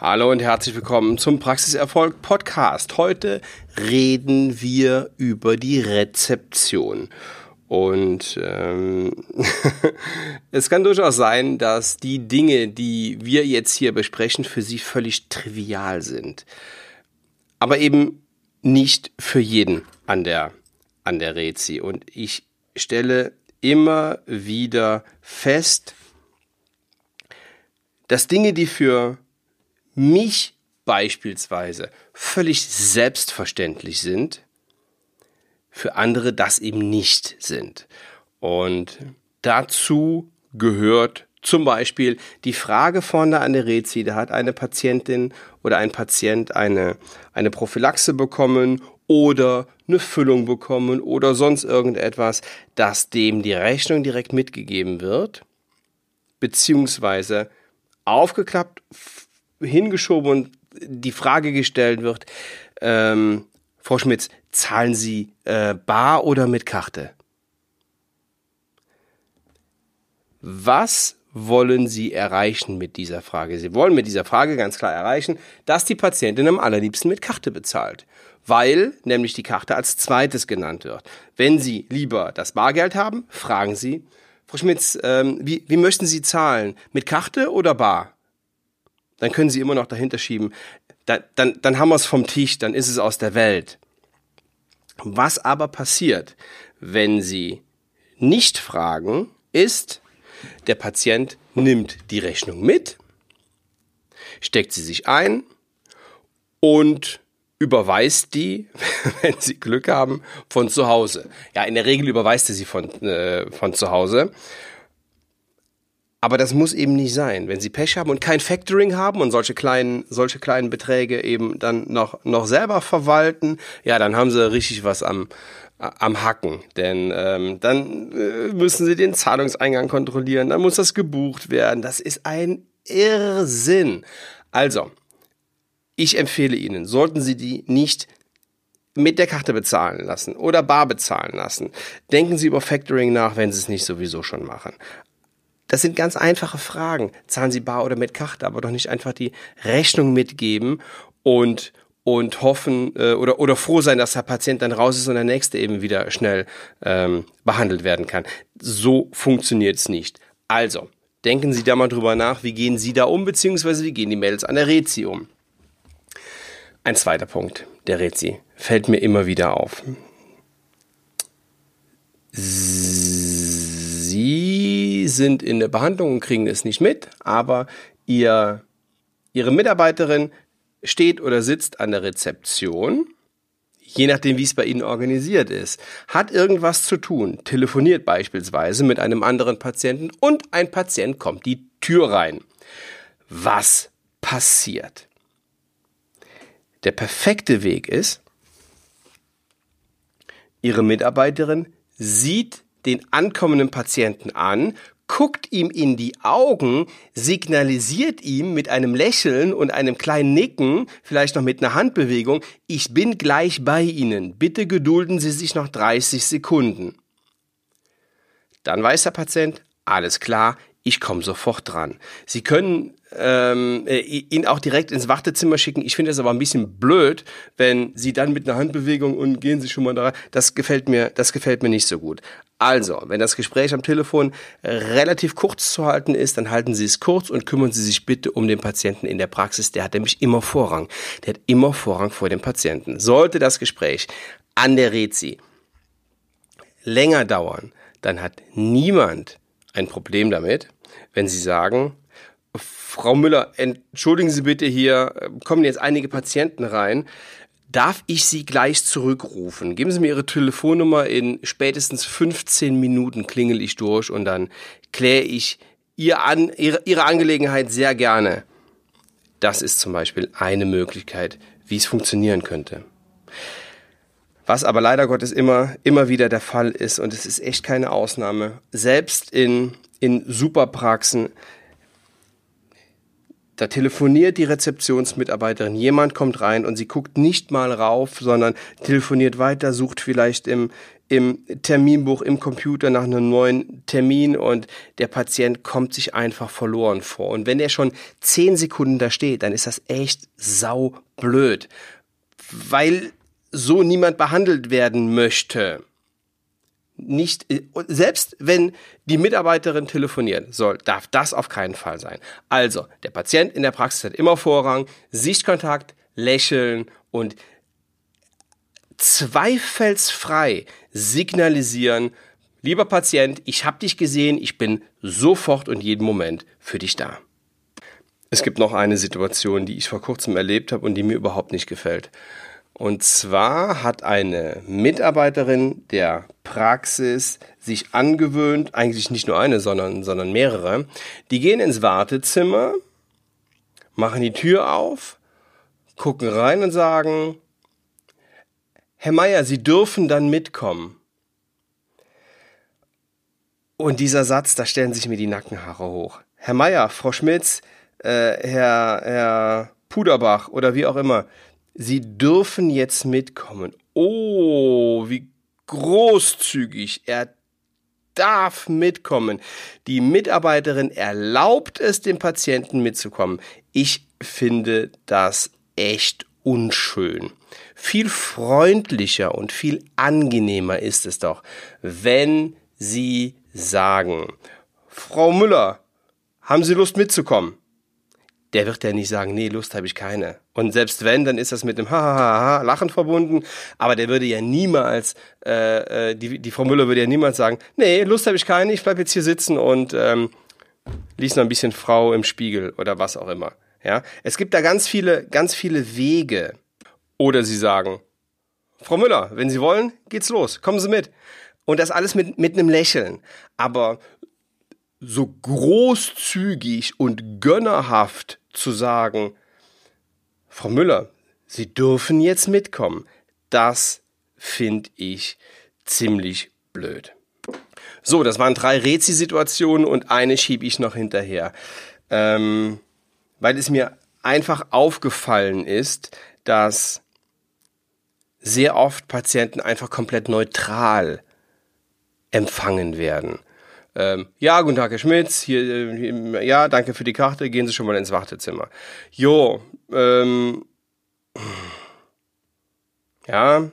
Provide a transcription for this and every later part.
Hallo und herzlich willkommen zum Praxiserfolg Podcast. Heute reden wir über die Rezeption. Und ähm, es kann durchaus sein, dass die Dinge, die wir jetzt hier besprechen, für Sie völlig trivial sind. Aber eben nicht für jeden an der, an der Rezi. Und ich stelle immer wieder fest, dass Dinge, die für mich beispielsweise völlig selbstverständlich sind, für andere das eben nicht sind. Und dazu gehört zum Beispiel die Frage vorne an der Rezi, da hat eine Patientin oder ein Patient eine, eine Prophylaxe bekommen oder eine Füllung bekommen oder sonst irgendetwas, dass dem die Rechnung direkt mitgegeben wird, beziehungsweise aufgeklappt, hingeschoben und die Frage gestellt wird, ähm, Frau Schmitz, zahlen Sie äh, bar oder mit Karte? Was wollen Sie erreichen mit dieser Frage? Sie wollen mit dieser Frage ganz klar erreichen, dass die Patientin am allerliebsten mit Karte bezahlt, weil nämlich die Karte als zweites genannt wird. Wenn Sie lieber das Bargeld haben, fragen Sie, Frau Schmitz, ähm, wie, wie möchten Sie zahlen? Mit Karte oder bar? Dann können sie immer noch dahinter schieben. Da, dann, dann haben wir es vom Tisch, dann ist es aus der Welt. Was aber passiert, wenn sie nicht fragen, ist, der Patient nimmt die Rechnung mit, steckt sie sich ein und überweist die, wenn sie Glück haben, von zu Hause. Ja, in der Regel überweist er sie von, äh, von zu Hause. Aber das muss eben nicht sein. Wenn Sie Pech haben und kein Factoring haben und solche kleinen, solche kleinen Beträge eben dann noch, noch selber verwalten, ja, dann haben Sie richtig was am, am Hacken. Denn ähm, dann äh, müssen Sie den Zahlungseingang kontrollieren, dann muss das gebucht werden. Das ist ein Irrsinn. Also, ich empfehle Ihnen, sollten Sie die nicht mit der Karte bezahlen lassen oder bar bezahlen lassen. Denken Sie über Factoring nach, wenn Sie es nicht sowieso schon machen. Das sind ganz einfache Fragen. Zahlen Sie bar oder mit Karte, aber doch nicht einfach die Rechnung mitgeben und und hoffen äh, oder oder froh sein, dass der Patient dann raus ist und der nächste eben wieder schnell ähm, behandelt werden kann. So funktioniert es nicht. Also denken Sie da mal drüber nach, wie gehen Sie da um, beziehungsweise wie gehen die Mails an der Rezi um. Ein zweiter Punkt der Rezi fällt mir immer wieder auf. Sie sind in der Behandlung und kriegen es nicht mit, aber ihr, Ihre Mitarbeiterin steht oder sitzt an der Rezeption, je nachdem, wie es bei Ihnen organisiert ist, hat irgendwas zu tun, telefoniert beispielsweise mit einem anderen Patienten und ein Patient kommt die Tür rein. Was passiert? Der perfekte Weg ist, Ihre Mitarbeiterin sieht den ankommenden Patienten an, guckt ihm in die Augen, signalisiert ihm mit einem Lächeln und einem kleinen Nicken, vielleicht noch mit einer Handbewegung, ich bin gleich bei Ihnen, bitte gedulden Sie sich noch 30 Sekunden. Dann weiß der Patient, alles klar, ich komme sofort dran. Sie können ähm, äh, ihn auch direkt ins Wartezimmer schicken. Ich finde es aber ein bisschen blöd, wenn Sie dann mit einer Handbewegung und gehen Sie schon mal da. Das gefällt mir, das gefällt mir nicht so gut. Also, wenn das Gespräch am Telefon relativ kurz zu halten ist, dann halten Sie es kurz und kümmern Sie sich bitte um den Patienten in der Praxis. Der hat nämlich immer Vorrang. Der hat immer Vorrang vor dem Patienten. Sollte das Gespräch an der Rezi länger dauern, dann hat niemand ein Problem damit, wenn Sie sagen, Frau Müller, entschuldigen Sie bitte hier, kommen jetzt einige Patienten rein. Darf ich Sie gleich zurückrufen? Geben Sie mir Ihre Telefonnummer. In spätestens 15 Minuten klingel ich durch und dann kläre ich Ihr An Ihre, Ihre Angelegenheit sehr gerne. Das ist zum Beispiel eine Möglichkeit, wie es funktionieren könnte. Was aber leider Gottes immer, immer wieder der Fall ist, und es ist echt keine Ausnahme, selbst in, in Superpraxen da telefoniert die Rezeptionsmitarbeiterin, jemand kommt rein und sie guckt nicht mal rauf, sondern telefoniert weiter, sucht vielleicht im, im Terminbuch, im Computer nach einem neuen Termin und der Patient kommt sich einfach verloren vor. Und wenn er schon zehn Sekunden da steht, dann ist das echt sau blöd, weil so niemand behandelt werden möchte. Nicht, selbst wenn die Mitarbeiterin telefonieren soll, darf das auf keinen Fall sein. Also, der Patient in der Praxis hat immer Vorrang, Sichtkontakt, Lächeln und zweifelsfrei signalisieren, lieber Patient, ich habe dich gesehen, ich bin sofort und jeden Moment für dich da. Es gibt noch eine Situation, die ich vor kurzem erlebt habe und die mir überhaupt nicht gefällt. Und zwar hat eine Mitarbeiterin der Praxis sich angewöhnt, eigentlich nicht nur eine, sondern, sondern mehrere, die gehen ins Wartezimmer, machen die Tür auf, gucken rein und sagen, Herr Meier, Sie dürfen dann mitkommen. Und dieser Satz, da stellen sich mir die Nackenhaare hoch. Herr Meier, Frau Schmitz, äh, Herr, Herr Puderbach oder wie auch immer, Sie dürfen jetzt mitkommen. Oh, wie großzügig. Er darf mitkommen. Die Mitarbeiterin erlaubt es dem Patienten mitzukommen. Ich finde das echt unschön. Viel freundlicher und viel angenehmer ist es doch, wenn Sie sagen, Frau Müller, haben Sie Lust mitzukommen? Der wird ja nicht sagen, nee, Lust habe ich keine. Und selbst wenn, dann ist das mit dem Hahaha Lachen verbunden. Aber der würde ja niemals, äh, äh, die, die Frau Müller würde ja niemals sagen, nee, Lust habe ich keine, ich bleib jetzt hier sitzen und ähm, lies noch ein bisschen Frau im Spiegel oder was auch immer. Ja, es gibt da ganz viele, ganz viele Wege. Oder sie sagen, Frau Müller, wenn Sie wollen, geht's los, kommen Sie mit. Und das alles mit, mit einem Lächeln. Aber so großzügig und gönnerhaft zu sagen, Frau Müller, Sie dürfen jetzt mitkommen, das finde ich ziemlich blöd. So, das waren drei Rezi-Situationen und eine schiebe ich noch hinterher. Ähm, weil es mir einfach aufgefallen ist, dass sehr oft Patienten einfach komplett neutral empfangen werden. Ähm, ja, guten Tag, Herr Schmitz. Hier, hier, ja, danke für die Karte. Gehen Sie schon mal ins Wartezimmer. Jo, ähm, ja,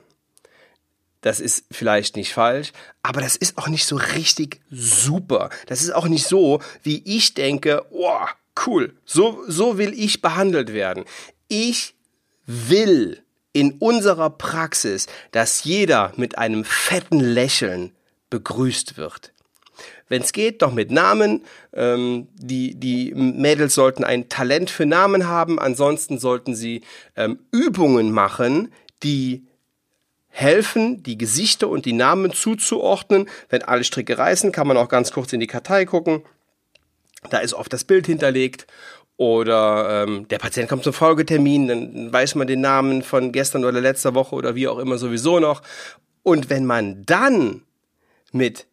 das ist vielleicht nicht falsch, aber das ist auch nicht so richtig super. Das ist auch nicht so, wie ich denke, oh, cool, so, so will ich behandelt werden. Ich will in unserer Praxis, dass jeder mit einem fetten Lächeln begrüßt wird. Wenn es geht, doch mit Namen. Ähm, die, die Mädels sollten ein Talent für Namen haben. Ansonsten sollten sie ähm, Übungen machen, die helfen, die Gesichter und die Namen zuzuordnen. Wenn alle Stricke reißen, kann man auch ganz kurz in die Kartei gucken. Da ist oft das Bild hinterlegt oder ähm, der Patient kommt zum Folgetermin, dann weiß man den Namen von gestern oder letzter Woche oder wie auch immer sowieso noch. Und wenn man dann mit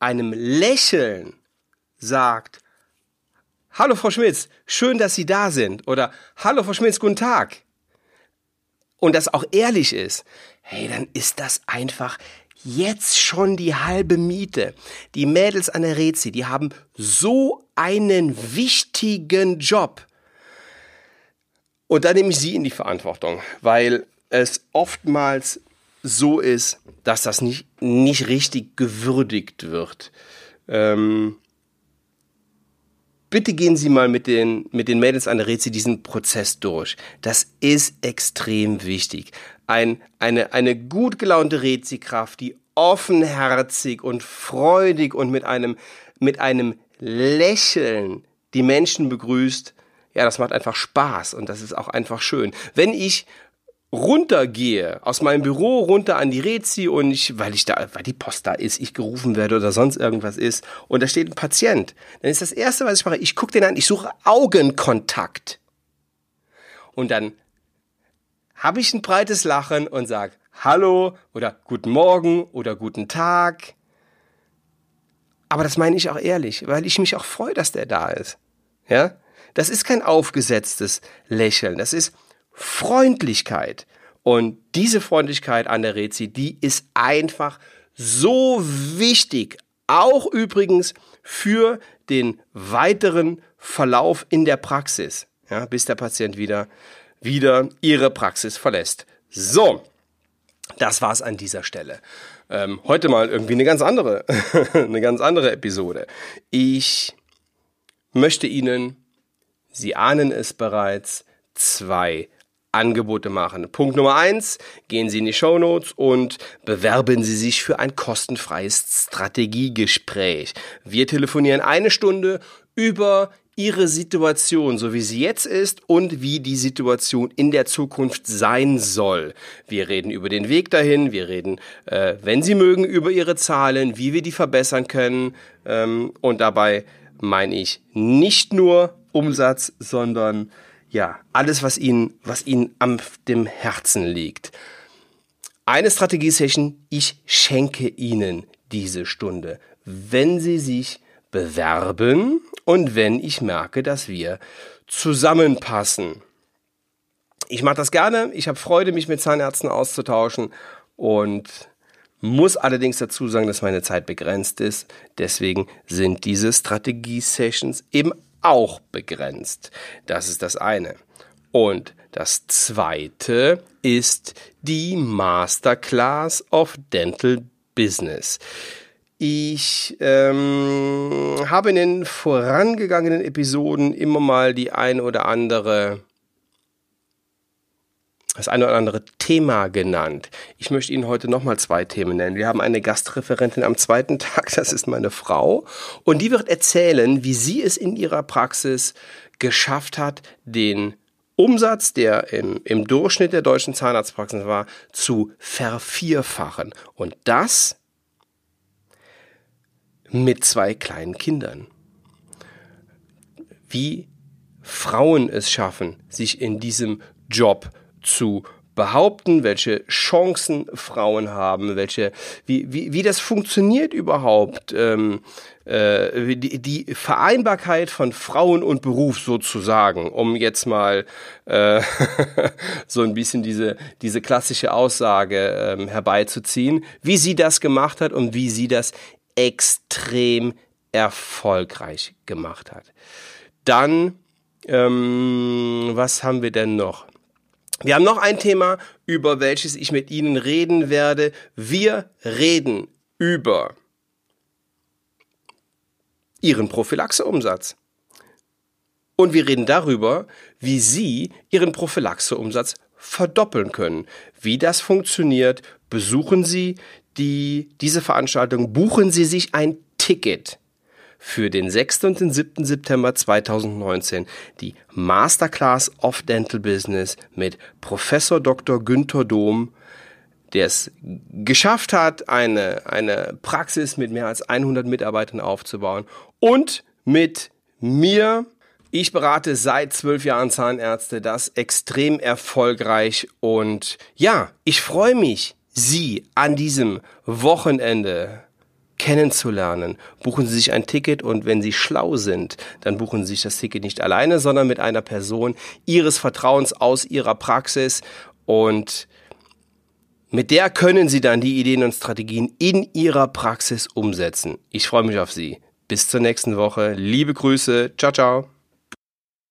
einem Lächeln sagt, Hallo Frau Schmitz, schön, dass Sie da sind. Oder Hallo Frau Schmitz, guten Tag. Und das auch ehrlich ist, hey, dann ist das einfach jetzt schon die halbe Miete. Die Mädels an der Rezi, die haben so einen wichtigen Job. Und da nehme ich sie in die Verantwortung, weil es oftmals so ist, dass das nicht, nicht richtig gewürdigt wird. Ähm, bitte gehen Sie mal mit den, mit den Mädels an der Rezi diesen Prozess durch. Das ist extrem wichtig ein, eine, eine gut gelaunte Rezikraft, die offenherzig und freudig und mit einem, mit einem Lächeln die Menschen begrüßt, ja, das macht einfach Spaß und das ist auch einfach schön. Wenn ich runtergehe, aus meinem Büro runter an die Rezi und ich, weil ich da, weil die Post da ist, ich gerufen werde oder sonst irgendwas ist und da steht ein Patient, dann ist das erste, was ich mache, ich gucke den an, ich suche Augenkontakt. Und dann habe ich ein breites Lachen und sage Hallo oder Guten Morgen oder Guten Tag. Aber das meine ich auch ehrlich, weil ich mich auch freue, dass der da ist. Ja? Das ist kein aufgesetztes Lächeln, das ist Freundlichkeit. Und diese Freundlichkeit an der Rezi, die ist einfach so wichtig. Auch übrigens für den weiteren Verlauf in der Praxis, ja, bis der Patient wieder, wieder ihre Praxis verlässt. So, das war's an dieser Stelle. Ähm, heute mal irgendwie eine ganz andere, eine ganz andere Episode. Ich möchte Ihnen, Sie ahnen es bereits, zwei Angebote machen. Punkt Nummer eins, gehen Sie in die Show Notes und bewerben Sie sich für ein kostenfreies Strategiegespräch. Wir telefonieren eine Stunde über Ihre Situation, so wie sie jetzt ist und wie die Situation in der Zukunft sein soll. Wir reden über den Weg dahin, wir reden, äh, wenn Sie mögen, über Ihre Zahlen, wie wir die verbessern können ähm, und dabei meine ich nicht nur Umsatz, sondern ja, alles, was Ihnen, was Ihnen am dem Herzen liegt. Eine Strategie-Session, ich schenke Ihnen diese Stunde, wenn Sie sich bewerben und wenn ich merke, dass wir zusammenpassen. Ich mache das gerne, ich habe Freude, mich mit Zahnärzten auszutauschen und muss allerdings dazu sagen, dass meine Zeit begrenzt ist. Deswegen sind diese Strategie-Sessions eben auch begrenzt. Das ist das eine. Und das zweite ist die Masterclass of Dental Business. Ich ähm, habe in den vorangegangenen Episoden immer mal die ein oder andere das eine oder andere Thema genannt. Ich möchte Ihnen heute nochmal zwei Themen nennen. Wir haben eine Gastreferentin am zweiten Tag, das ist meine Frau, und die wird erzählen, wie sie es in ihrer Praxis geschafft hat, den Umsatz, der im, im Durchschnitt der deutschen Zahnarztpraxen war, zu vervierfachen. Und das mit zwei kleinen Kindern. Wie Frauen es schaffen, sich in diesem Job zu behaupten, welche Chancen Frauen haben, welche, wie, wie, wie das funktioniert überhaupt, ähm, äh, die, die Vereinbarkeit von Frauen und Beruf sozusagen, um jetzt mal äh, so ein bisschen diese, diese klassische Aussage ähm, herbeizuziehen, wie sie das gemacht hat und wie sie das extrem erfolgreich gemacht hat. Dann, ähm, was haben wir denn noch? Wir haben noch ein Thema, über welches ich mit Ihnen reden werde. Wir reden über Ihren Prophylaxeumsatz. Und wir reden darüber, wie Sie Ihren Prophylaxeumsatz verdoppeln können. Wie das funktioniert, besuchen Sie die, diese Veranstaltung, buchen Sie sich ein Ticket für den 6. und den 7. September 2019 die Masterclass of Dental Business mit Professor Dr. Günther Dom, der es geschafft hat, eine, eine Praxis mit mehr als 100 Mitarbeitern aufzubauen und mit mir. Ich berate seit zwölf Jahren Zahnärzte, das extrem erfolgreich und ja, ich freue mich, Sie an diesem Wochenende kennenzulernen. Buchen Sie sich ein Ticket und wenn Sie schlau sind, dann buchen Sie sich das Ticket nicht alleine, sondern mit einer Person Ihres Vertrauens aus Ihrer Praxis und mit der können Sie dann die Ideen und Strategien in Ihrer Praxis umsetzen. Ich freue mich auf Sie. Bis zur nächsten Woche. Liebe Grüße. Ciao, ciao.